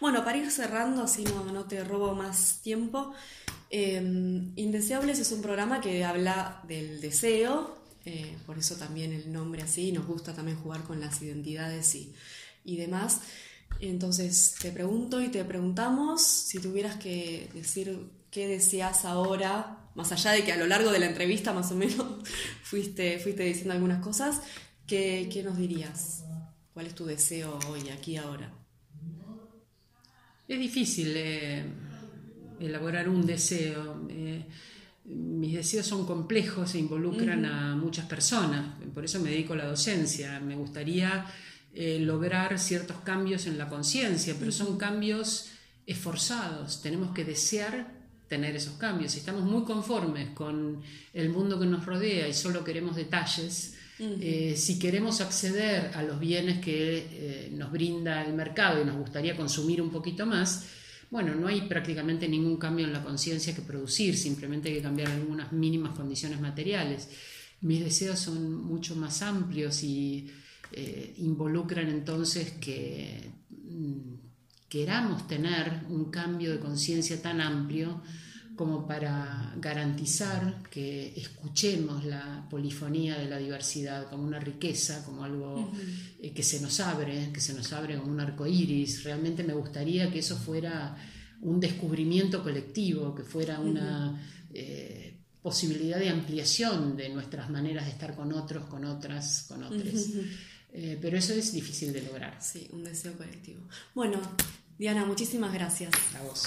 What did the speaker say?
Bueno, para ir cerrando, así no, no te robo más tiempo, em, Indeseables es un programa que habla del deseo, eh, por eso también el nombre así, nos gusta también jugar con las identidades y, y demás. Entonces te pregunto y te preguntamos si tuvieras que decir qué deseas ahora, más allá de que a lo largo de la entrevista más o menos fuiste, fuiste diciendo algunas cosas, ¿qué, qué nos dirías? ¿Cuál es tu deseo hoy, aquí, ahora? Es difícil eh, elaborar un deseo. Eh, mis deseos son complejos e involucran a muchas personas. Por eso me dedico a la docencia. Me gustaría eh, lograr ciertos cambios en la conciencia, pero son cambios esforzados. Tenemos que desear tener esos cambios. Si estamos muy conformes con el mundo que nos rodea y solo queremos detalles, eh, si queremos acceder a los bienes que eh, nos brinda el mercado y nos gustaría consumir un poquito más, bueno, no hay prácticamente ningún cambio en la conciencia que producir, simplemente hay que cambiar algunas mínimas condiciones materiales. Mis deseos son mucho más amplios y eh, involucran entonces que mm, queramos tener un cambio de conciencia tan amplio como para garantizar que escuchemos la polifonía de la diversidad como una riqueza, como algo eh, que se nos abre, que se nos abre como un arco iris. Realmente me gustaría que eso fuera un descubrimiento colectivo, que fuera una eh, posibilidad de ampliación de nuestras maneras de estar con otros, con otras, con otros. Eh, pero eso es difícil de lograr. Sí, un deseo colectivo. Bueno, Diana, muchísimas gracias. A vos.